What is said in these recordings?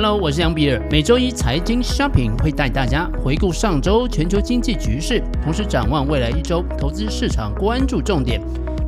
Hello，我是杨比尔。每周一财经 Shopping 会带大家回顾上周全球经济局势，同时展望未来一周投资市场关注重点，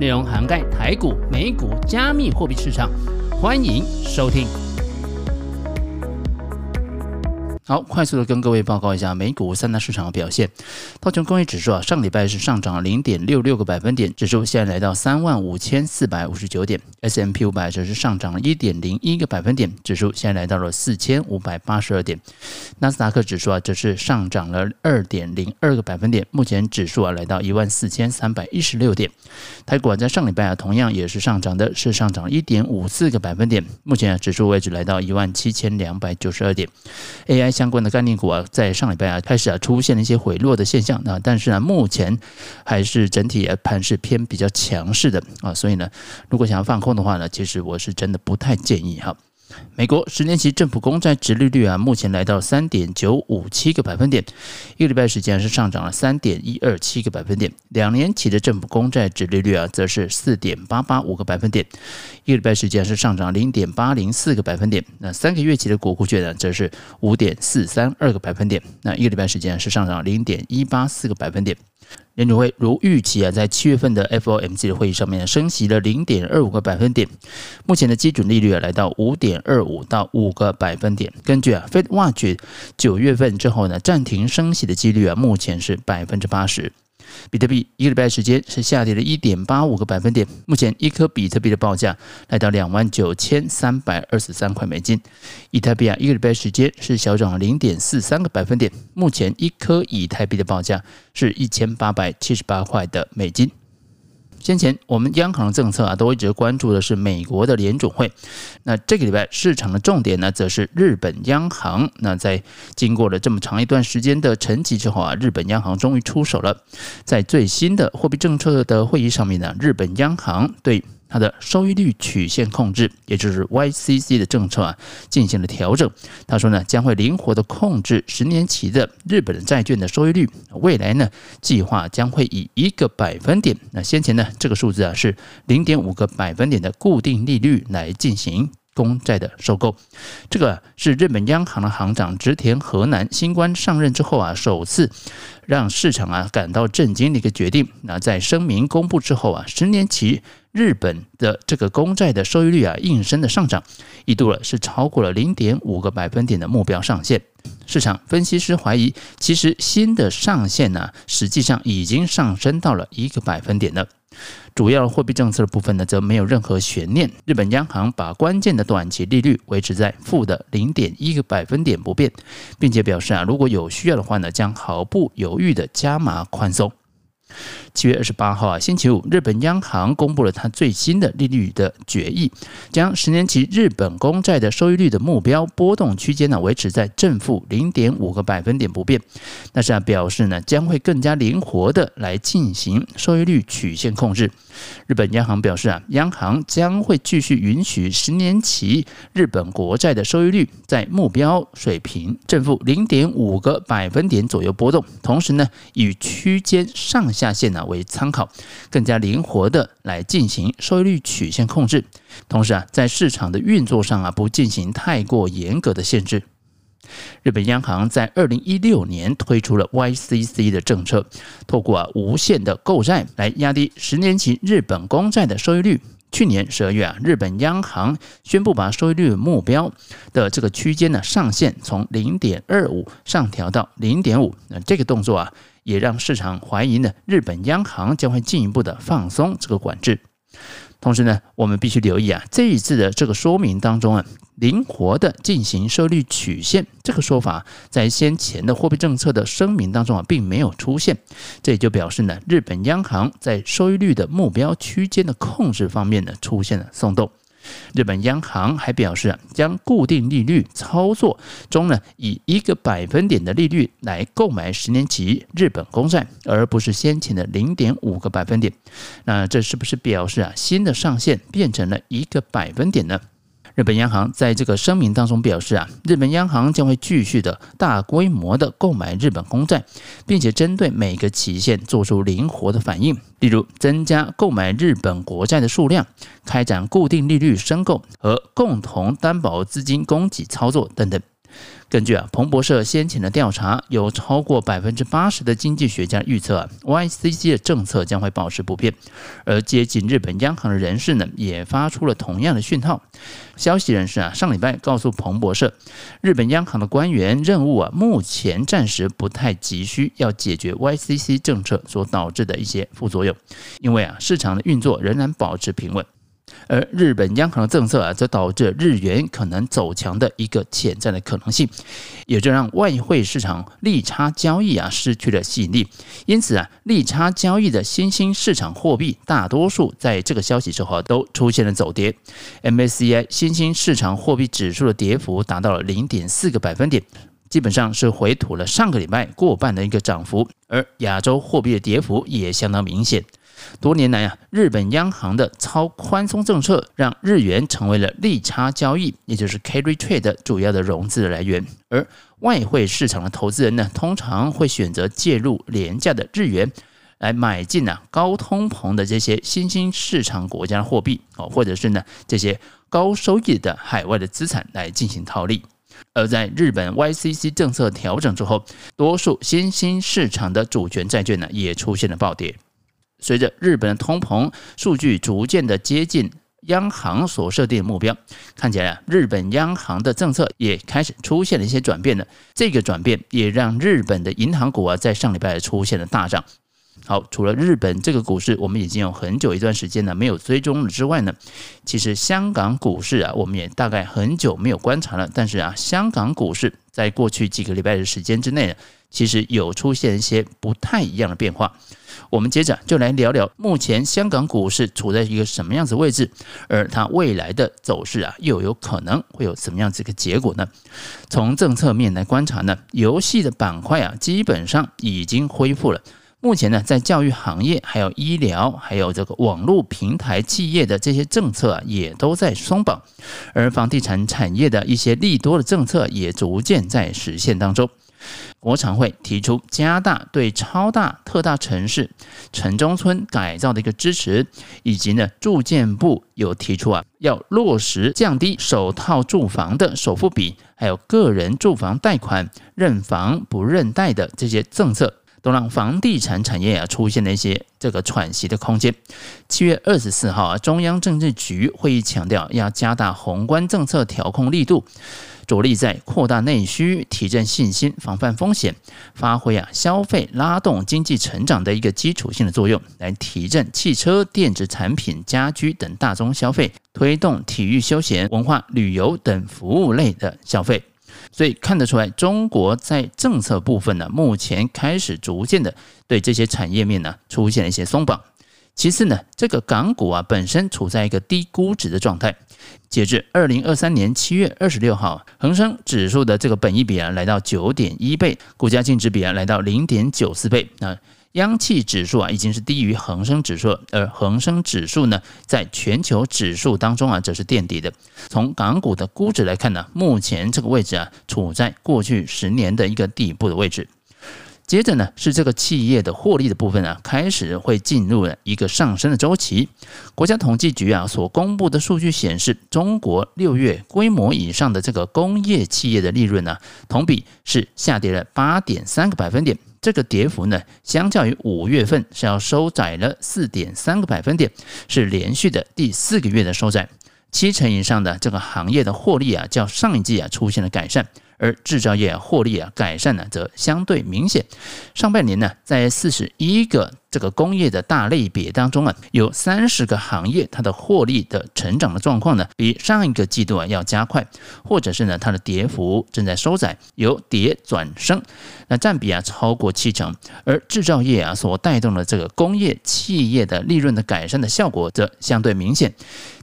内容涵盖台股、美股、加密货币市场。欢迎收听。好，快速的跟各位报告一下美股三大市场的表现。道琼工业指数啊，上礼拜是上涨零点六六个百分点，指数现在来到三万五千四百五十九点。S M P 五百则是上涨了一点零一个百分点，指数现在来到了四千五百八十二点。纳斯达克指数啊，则是上涨了二点零二个百分点，目前指数啊来到一万四千三百一十六点。台股啊，在上礼拜啊，同样也是上涨的，是上涨一点五四个百分点，目前啊，指数位置来到一万七千两百九十二点。AI 相关的概念股啊，在上礼拜啊开始啊出现了一些回落的现象啊，但是呢，目前还是整体盘是偏比较强势的啊，所以呢，如果想要放空的话呢，其实我是真的不太建议哈。美国十年期政府公债殖利率啊，目前来到三点九五七个百分点，一个礼拜时间是上涨了三点一二七个百分点。两年期的政府公债殖利率啊，则是四点八八五个百分点，一个礼拜时间是上涨零点八零四个百分点。那三个月期的国库券呢，则是五点四三二个百分点，那一个礼拜时间是上涨零点一八四个百分点。联储会如预期啊，在七月份的 FOMC 的会议上面升息了零点二五个百分点，目前的基准利率啊来到五点二五到五个百分点。根据啊 FedWatch 九月份之后呢暂停升息的几率啊，目前是百分之八十。比特币一个礼拜时间是下跌了一点八五个百分点，目前一颗比特币的报价来到两万九千三百二十三块美金。以太币啊，一个礼拜时间是小涨了零点四三个百分点，目前一颗以太币的报价是一千八百七十八块的美金。先前我们央行的政策啊，都一直关注的是美国的联准会。那这个礼拜市场的重点呢，则是日本央行。那在经过了这么长一段时间的沉寂之后啊，日本央行终于出手了。在最新的货币政策的会议上面呢，日本央行对它的收益率曲线控制，也就是 YCC 的政策啊，进行了调整。他说呢，将会灵活的控制十年期的日本的债券的收益率。未来呢，计划将会以一个百分点，那先前呢，这个数字啊是零点五个百分点的固定利率来进行公债的收购。这个是日本央行的行长植田和男新官上任之后啊，首次让市场啊感到震惊的一个决定。那在声明公布之后啊，十年期。日本的这个公债的收益率啊，应声的上涨，一度了是超过了零点五个百分点的目标上限。市场分析师怀疑，其实新的上限呢，实际上已经上升到了一个百分点了。主要货币政策的部分呢，则没有任何悬念。日本央行把关键的短期利率维持在负的零点一个百分点不变，并且表示啊，如果有需要的话呢，将毫不犹豫的加码宽松。七月二十八号啊，星期五，日本央行公布了它最新的利率的决议，将十年期日本公债的收益率的目标波动区间呢维持在正负零点五个百分点不变。但是啊，表示呢将会更加灵活的来进行收益率曲线控制。日本央行表示啊，央行将会继续允许十年期日本国债的收益率在目标水平正负零点五个百分点左右波动，同时呢以区间上下限呢为参考，更加灵活的来进行收益率曲线控制。同时啊，在市场的运作上啊，不进行太过严格的限制。日本央行在二零一六年推出了 YCC 的政策，透过啊无限的购债来压低十年期日本公债的收益率。去年十二月啊，日本央行宣布把收益率目标的这个区间呢上限从零点二五上调到零点五。那这个动作啊，也让市场怀疑呢，日本央行将会进一步的放松这个管制。同时呢，我们必须留意啊，这一次的这个说明当中啊，灵活的进行收益率曲线这个说法，在先前的货币政策的声明当中啊，并没有出现。这也就表示呢，日本央行在收益率的目标区间的控制方面呢，出现了松动。日本央行还表示，将固定利率操作中呢，以一个百分点的利率来购买十年期日本公债，而不是先前的零点五个百分点。那这是不是表示啊，新的上限变成了一个百分点呢？日本央行在这个声明当中表示啊，日本央行将会继续的大规模的购买日本公债，并且针对每个期限做出灵活的反应，例如增加购买日本国债的数量，开展固定利率申购和共同担保资金供给操作等等。根据啊彭博社先前的调查，有超过百分之八十的经济学家预测啊，YCC 的政策将会保持不变。而接近日本央行的人士呢，也发出了同样的讯号。消息人士啊，上礼拜告诉彭博社，日本央行的官员任务啊，目前暂时不太急需要解决 YCC 政策所导致的一些副作用，因为啊，市场的运作仍然保持平稳。而日本央行的政策啊，则导致日元可能走强的一个潜在的可能性，也就让外汇市场利差交易啊失去了吸引力。因此啊，利差交易的新兴市场货币大多数在这个消息之后都出现了走跌。MSCI 新兴市场货币指数的跌幅达到了零点四个百分点，基本上是回吐了上个礼拜过半的一个涨幅。而亚洲货币的跌幅也相当明显。多年来啊，日本央行的超宽松政策让日元成为了利差交易，也就是 carry trade 的主要的融资来源。而外汇市场的投资人呢，通常会选择介入廉价的日元，来买进啊高通膨的这些新兴市场国家的货币哦，或者是呢这些高收益的海外的资产来进行套利。而在日本 YCC 政策调整之后，多数新兴市场的主权债券呢也出现了暴跌。随着日本的通膨数据逐渐的接近央行所设定的目标，看起来，日本央行的政策也开始出现了一些转变了。这个转变也让日本的银行股啊，在上礼拜出现了大涨。好，除了日本这个股市，我们已经有很久一段时间呢没有追踪了之外呢，其实香港股市啊，我们也大概很久没有观察了。但是啊，香港股市在过去几个礼拜的时间之内呢，其实有出现一些不太一样的变化。我们接着就来聊聊目前香港股市处在一个什么样子位置，而它未来的走势啊，又有可能会有什么样子一个结果呢？从政策面来观察呢，游戏的板块啊，基本上已经恢复了。目前呢，在教育行业、还有医疗、还有这个网络平台企业的这些政策啊，也都在松绑，而房地产产业的一些利多的政策也逐渐在实现当中。国常会提出加大对超大特大城市城中村改造的一个支持，以及呢，住建部有提出啊，要落实降低首套住房的首付比，还有个人住房贷款认房不认贷的这些政策，都让房地产产业啊出现了一些这个喘息的空间。七月二十四号啊，中央政治局会议强调要加大宏观政策调控力度。着力在扩大内需、提振信心、防范风险，发挥啊消费拉动经济成长的一个基础性的作用，来提振汽车、电子产品、家居等大宗消费，推动体育休闲、文化旅游等服务类的消费。所以看得出来，中国在政策部分呢，目前开始逐渐的对这些产业面呢出现了一些松绑。其次呢，这个港股啊本身处在一个低估值的状态。截至二零二三年七月二十六号，恒生指数的这个本益比啊来到九点一倍，股价净值比啊来到零点九四倍。那央企指数啊已经是低于恒生指数，而恒生指数呢在全球指数当中啊则是垫底的。从港股的估值来看呢，目前这个位置啊处在过去十年的一个底部的位置。接着呢，是这个企业的获利的部分啊，开始会进入了一个上升的周期。国家统计局啊所公布的数据显示，中国六月规模以上的这个工业企业的利润呢，同比是下跌了八点三个百分点。这个跌幅呢，相较于五月份是要收窄了四点三个百分点，是连续的第四个月的收窄。七成以上的这个行业的获利啊，较上一季啊出现了改善。而制造业获利啊改善呢，则相对明显。上半年呢，在四十一个这个工业的大类别当中啊，有三十个行业它的获利的成长的状况呢，比上一个季度啊要加快，或者是呢它的跌幅正在收窄，由跌转升，那占比啊超过七成。而制造业啊所带动的这个工业企业的利润的改善的效果则相对明显。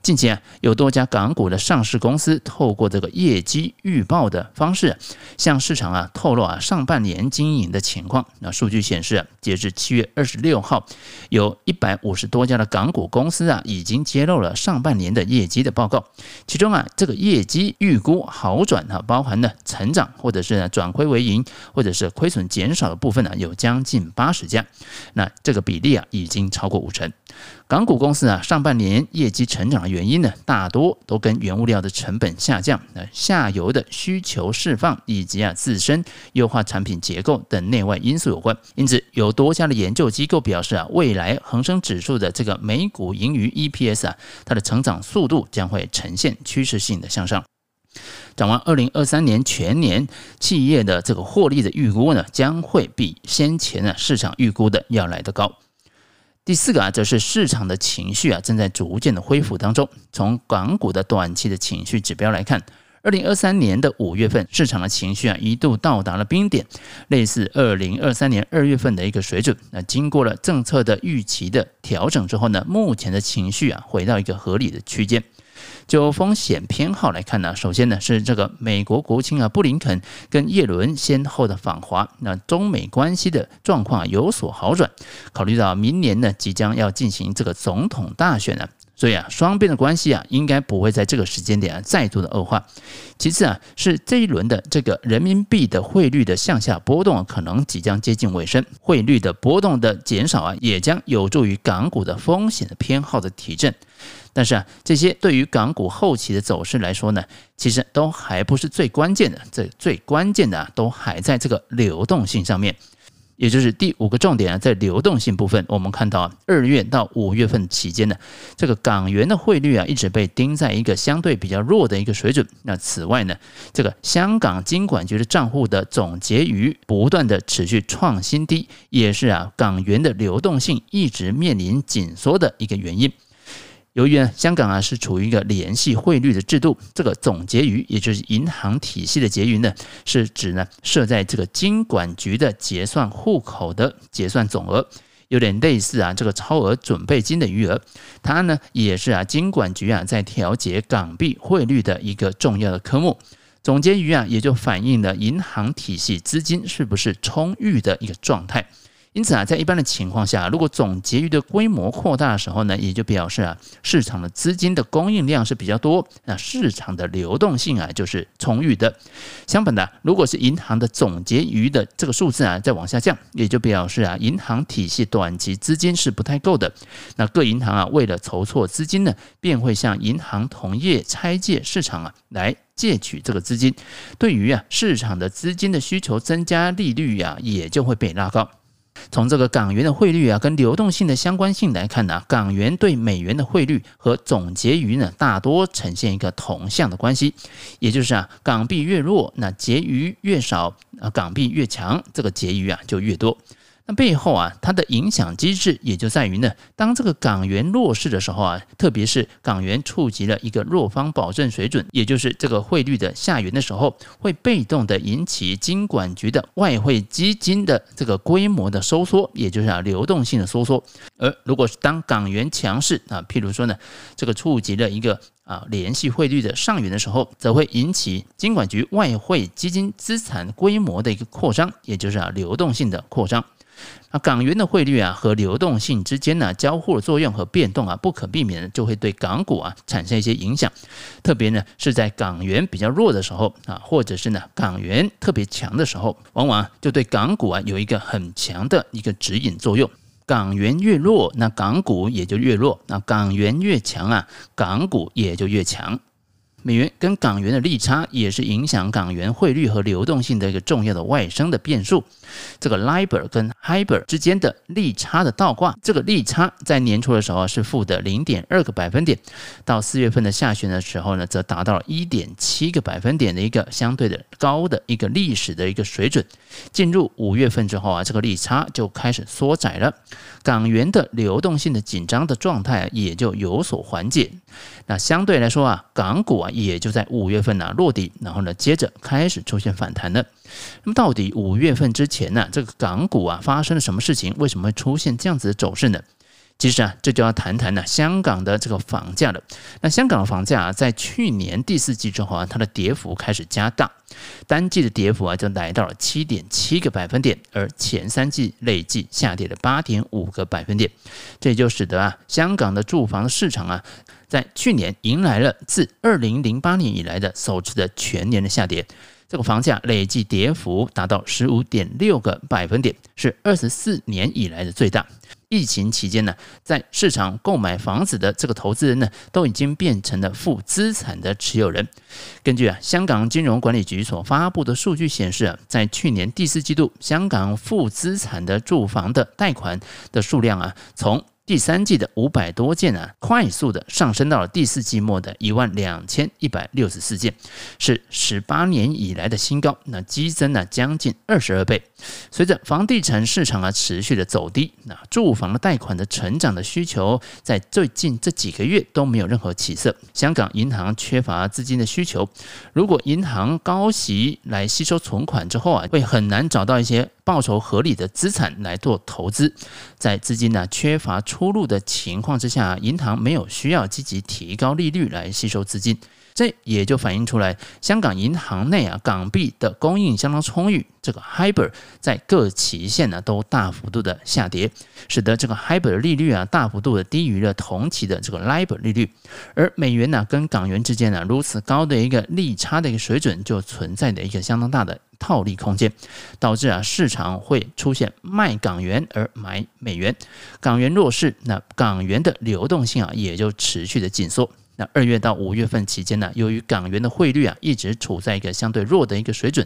近期啊，有多家港股的上市公司透过这个业绩预报的方式，向市场啊透露啊上半年经营的情况。那数据显示啊，截至七月二十六号，有一百五十多家的港股公司啊，已经揭露了上半年的业绩的报告。其中啊，这个业绩预估好转啊，包含了成长或者是转亏为盈，或者是亏损减少的部分呢，有将近八十家。那这个比例啊，已经超过五成。港股公司啊，上半年业绩成长的原因呢，大多都跟原物料的成本下降、那下游的需求释放以及啊自身优化产品结构等内外因素有关。因此，有多家的研究机构表示啊，未来恒生指数的这个每股盈余 EPS 啊，它的成长速度将会呈现趋势性的向上。展望二零二三年全年企业的这个获利的预估呢，将会比先前呢市场预估的要来得高。第四个啊，则是市场的情绪啊，正在逐渐的恢复当中。从港股的短期的情绪指标来看，二零二三年的五月份，市场的情绪啊，一度到达了冰点，类似二零二三年二月份的一个水准。那经过了政策的预期的调整之后呢，目前的情绪啊，回到一个合理的区间。就风险偏好来看呢，首先呢是这个美国国务卿啊布林肯跟叶伦先后的访华，那中美关系的状况有所好转。考虑到明年呢即将要进行这个总统大选呢，所以啊双边的关系啊应该不会在这个时间点啊再度的恶化。其次啊是这一轮的这个人民币的汇率的向下波动可能即将接近尾声，汇率的波动的减少啊也将有助于港股的风险偏好的提振。但是啊，这些对于港股后期的走势来说呢，其实都还不是最关键的。这最关键的啊，都还在这个流动性上面，也就是第五个重点啊，在流动性部分，我们看到二月到五月份期间呢，这个港元的汇率啊，一直被盯在一个相对比较弱的一个水准。那此外呢，这个香港金管局的账户的总结余不断的持续创新低，也是啊，港元的流动性一直面临紧缩的一个原因。由于呢，香港啊是处于一个联系汇率的制度，这个总结余，也就是银行体系的结余呢，是指呢设在这个金管局的结算户口的结算总额，有点类似啊这个超额准备金的余额，它呢也是啊金管局啊在调节港币汇率的一个重要的科目。总结余啊也就反映了银行体系资金是不是充裕的一个状态。因此啊，在一般的情况下，如果总结余的规模扩大的时候呢，也就表示啊，市场的资金的供应量是比较多，那市场的流动性啊就是充裕的。相反的，如果是银行的总结余的这个数字啊在往下降，也就表示啊，银行体系短期资金是不太够的。那各银行啊，为了筹措资金呢，便会向银行同业拆借市场啊来借取这个资金。对于啊市场的资金的需求增加，利率啊也就会被拉高。从这个港元的汇率啊，跟流动性的相关性来看呢，港元对美元的汇率和总结余呢，大多呈现一个同向的关系，也就是啊，港币越弱，那结余越少；啊，港币越强，这个结余啊就越多。那背后啊，它的影响机制也就在于呢，当这个港元弱势的时候啊，特别是港元触及了一个弱方保证水准，也就是这个汇率的下缘的时候，会被动的引起金管局的外汇基金的这个规模的收缩，也就是啊流动性的收缩。而如果是当港元强势啊，譬如说呢，这个触及了一个啊联系汇率的上缘的时候，则会引起金管局外汇基金资产规模的一个扩张，也就是啊流动性的扩张。那港元的汇率啊和流动性之间呢交互的作用和变动啊不可避免的就会对港股啊产生一些影响，特别呢是在港元比较弱的时候啊，或者是呢港元特别强的时候，往往就对港股啊有一个很强的一个指引作用。港元越弱，那港股也就越弱；那港元越强啊，港股也就越强。美元跟港元的利差也是影响港元汇率和流动性的一个重要的外生的变数。这个 LIBOR 跟 HIBOR 之间的利差的倒挂，这个利差在年初的时候是负的零点二个百分点，到四月份的下旬的时候呢，则达到了一点七个百分点的一个相对的高的一个历史的一个水准。进入五月份之后啊，这个利差就开始缩窄了，港元的流动性的紧张的状态也就有所缓解。那相对来说啊，港股啊也就在五月份呢、落地，然后呢接着开始出现反弹了。那么到底五月份之前呢、这个港股啊发生了什么事情？为什么会出现这样子的走势呢？其实啊，这就要谈谈呢香港的这个房价了。那香港的房价啊，在去年第四季之后啊，它的跌幅开始加大，单季的跌幅啊就来到了七点七个百分点，而前三季累计下跌了八点五个百分点，这就使得啊香港的住房市场啊，在去年迎来了自二零零八年以来的首次的全年的下跌。这个房价累计跌幅达到十五点六个百分点，是二十四年以来的最大。疫情期间呢，在市场购买房子的这个投资人呢，都已经变成了负资产的持有人。根据啊，香港金融管理局所发布的数据显示啊，在去年第四季度，香港负资产的住房的贷款的数量啊，从第三季的五百多件啊，快速的上升到了第四季末的一万两千一百六十四件，是十八年以来的新高，那激增了将近二十二倍。随着房地产市场啊持续的走低，那住房的贷款的成长的需求在最近这几个月都没有任何起色。香港银行缺乏资金的需求，如果银行高息来吸收存款之后啊，会很难找到一些。报酬合理的资产来做投资，在资金呢缺乏出路的情况之下，银行没有需要积极提高利率来吸收资金，这也就反映出来，香港银行内啊港币的供应相当充裕，这个 HIBOR 在各期限呢都大幅度的下跌，使得这个 HIBOR 的利率啊大幅度的低于了同期的这个 LIBOR 利率，而美元呢跟港元之间呢如此高的一个利差的一个水准，就存在的一个相当大的。套利空间，导致啊市场会出现卖港元而买美元，港元弱势，那港元的流动性啊也就持续的紧缩。那二月到五月份期间呢，由于港元的汇率啊一直处在一个相对弱的一个水准，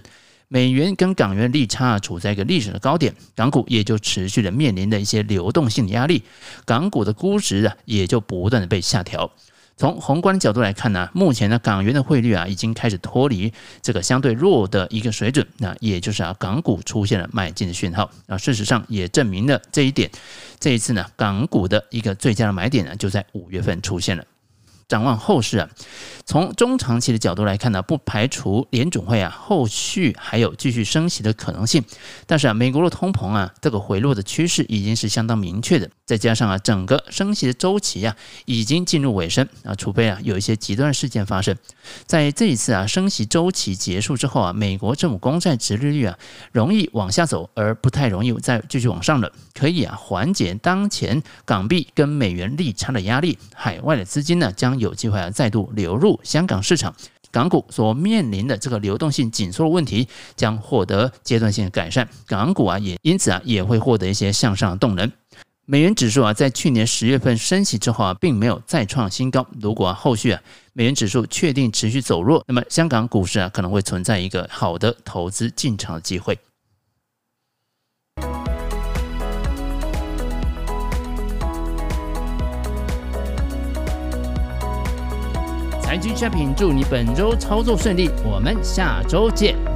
美元跟港元利差啊处在一个历史的高点，港股也就持续的面临的一些流动性的压力，港股的估值啊也就不断的被下调。从宏观的角度来看呢，目前呢港元的汇率啊，已经开始脱离这个相对弱的一个水准，那也就是啊，港股出现了买进的讯号啊。事实上也证明了这一点。这一次呢，港股的一个最佳的买点呢，就在五月份出现了。展望后市啊，从中长期的角度来看呢，不排除联准会啊后续还有继续升息的可能性。但是啊，美国的通膨啊这个回落的趋势已经是相当明确的，再加上啊整个升息的周期啊已经进入尾声啊，除非啊有一些极端事件发生。在这一次啊升息周期结束之后啊，美国政府公债殖利率啊容易往下走，而不太容易再继续往上了，可以啊缓解当前港币跟美元利差的压力。海外的资金呢将有机会啊，再度流入香港市场，港股所面临的这个流动性紧缩问题将获得阶段性改善，港股啊也因此啊也会获得一些向上的动能。美元指数啊在去年十月份升息之后啊，并没有再创新高。如果后续啊美元指数确定持续走弱，那么香港股市啊可能会存在一个好的投资进场的机会。G shopping 祝你本周操作顺利，我们下周见。